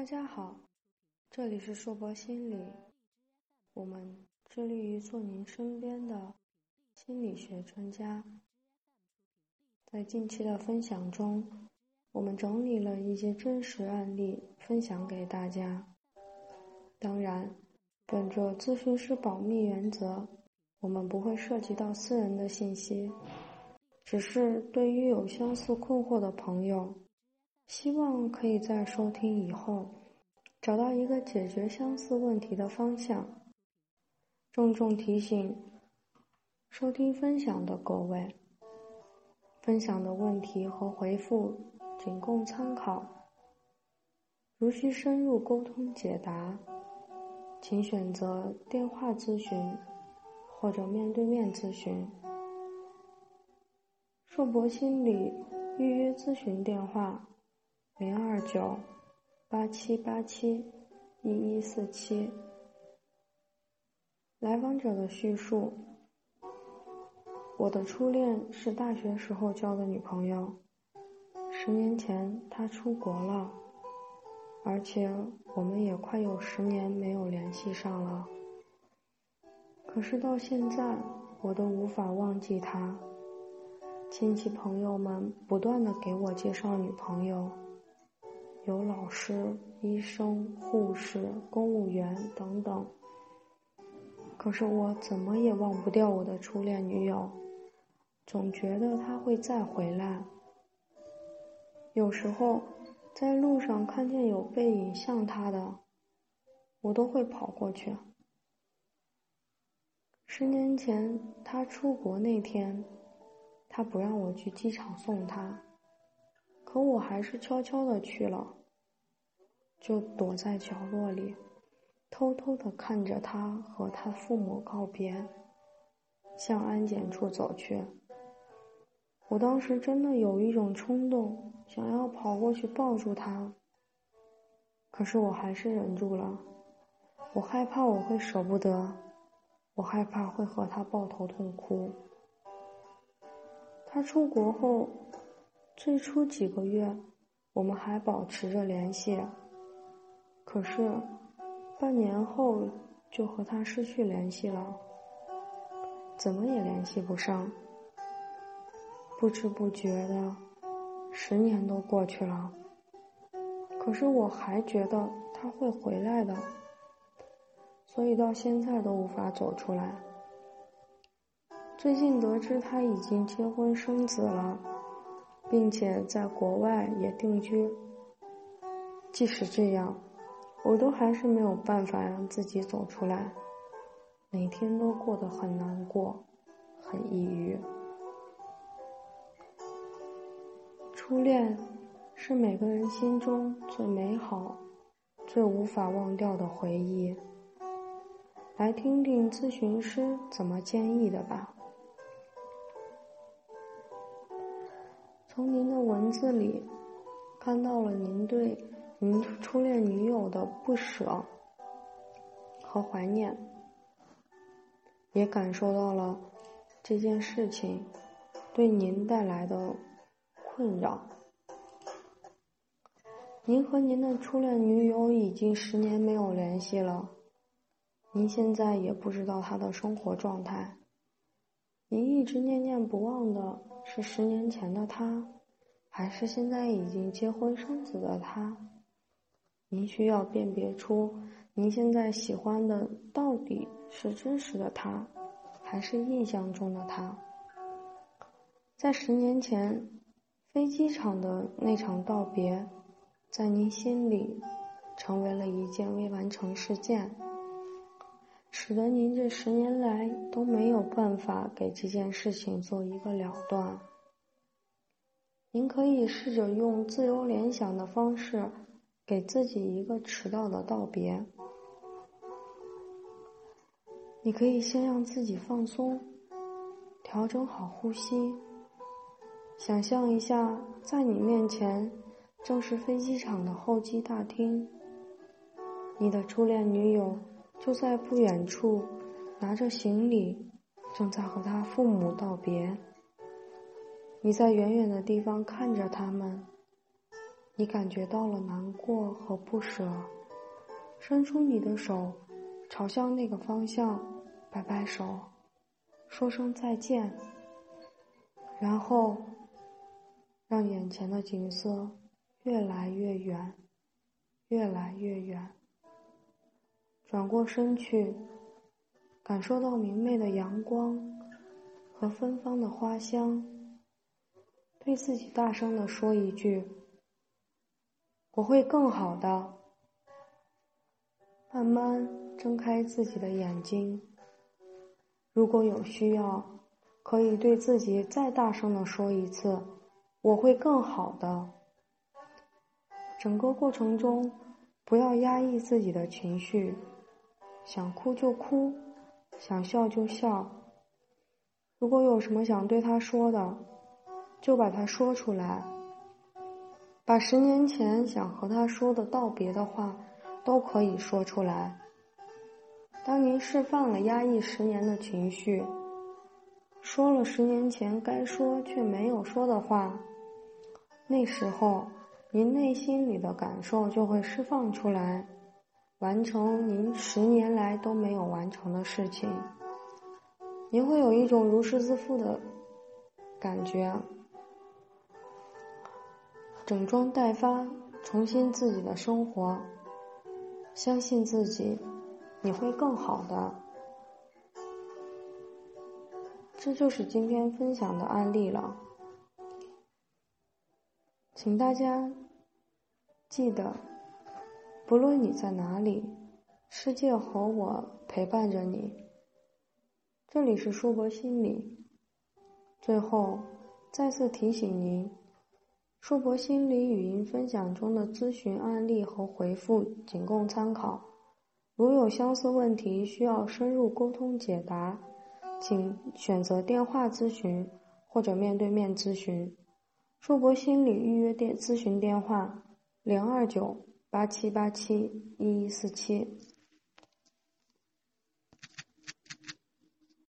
大家好，这里是硕博心理，我们致力于做您身边的心理学专家。在近期的分享中，我们整理了一些真实案例分享给大家。当然，本着咨询师保密原则，我们不会涉及到私人的信息，只是对于有相似困惑的朋友。希望可以在收听以后找到一个解决相似问题的方向。郑重提醒收听分享的各位，分享的问题和回复仅供参考。如需深入沟通解答，请选择电话咨询或者面对面咨询。硕博心理预约咨询电话。零二九八七八七一一四七。来访者的叙述：我的初恋是大学时候交的女朋友，十年前她出国了，而且我们也快有十年没有联系上了。可是到现在，我都无法忘记她。亲戚朋友们不断的给我介绍女朋友。有老师、医生、护士、公务员等等，可是我怎么也忘不掉我的初恋女友，总觉得她会再回来。有时候在路上看见有背影像她的，我都会跑过去。十年前她出国那天，她不让我去机场送她，可我还是悄悄的去了。就躲在角落里，偷偷的看着他和他父母告别，向安检处走去。我当时真的有一种冲动，想要跑过去抱住他，可是我还是忍住了。我害怕我会舍不得，我害怕会和他抱头痛哭。他出国后，最初几个月，我们还保持着联系。可是，半年后就和他失去联系了，怎么也联系不上。不知不觉的，十年都过去了。可是我还觉得他会回来的，所以到现在都无法走出来。最近得知他已经结婚生子了，并且在国外也定居。即使这样。我都还是没有办法让自己走出来，每天都过得很难过，很抑郁。初恋是每个人心中最美好、最无法忘掉的回忆。来听听咨询师怎么建议的吧。从您的文字里看到了您对。您初恋女友的不舍和怀念，也感受到了这件事情对您带来的困扰。您和您的初恋女友已经十年没有联系了，您现在也不知道她的生活状态。您一直念念不忘的是十年前的他，还是现在已经结婚生子的他？您需要辨别出，您现在喜欢的到底是真实的他，还是印象中的他。在十年前，飞机场的那场道别，在您心里，成为了一件未完成事件，使得您这十年来都没有办法给这件事情做一个了断。您可以试着用自由联想的方式。给自己一个迟到的道别。你可以先让自己放松，调整好呼吸，想象一下，在你面前正是飞机场的候机大厅，你的初恋女友就在不远处，拿着行李，正在和他父母道别。你在远远的地方看着他们。你感觉到了难过和不舍，伸出你的手，朝向那个方向，摆摆手，说声再见，然后让眼前的景色越来越远，越来越远。转过身去，感受到明媚的阳光和芬芳的花香，对自己大声的说一句。我会更好的。慢慢睁开自己的眼睛。如果有需要，可以对自己再大声的说一次：“我会更好的。”整个过程中，不要压抑自己的情绪，想哭就哭，想笑就笑。如果有什么想对他说的，就把它说出来。把十年前想和他说的道别的话，都可以说出来。当您释放了压抑十年的情绪，说了十年前该说却没有说的话，那时候您内心里的感受就会释放出来，完成您十年来都没有完成的事情。您会有一种如释自负的感觉。整装待发，重新自己的生活，相信自己，你会更好的。这就是今天分享的案例了，请大家记得，不论你在哪里，世界和我陪伴着你。这里是硕博心理，最后再次提醒您。硕博心理语音分享中的咨询案例和回复仅供参考，如有相似问题需要深入沟通解答，请选择电话咨询或者面对面咨询。硕博心理预约电咨询电话：零二九八七八七一一四七。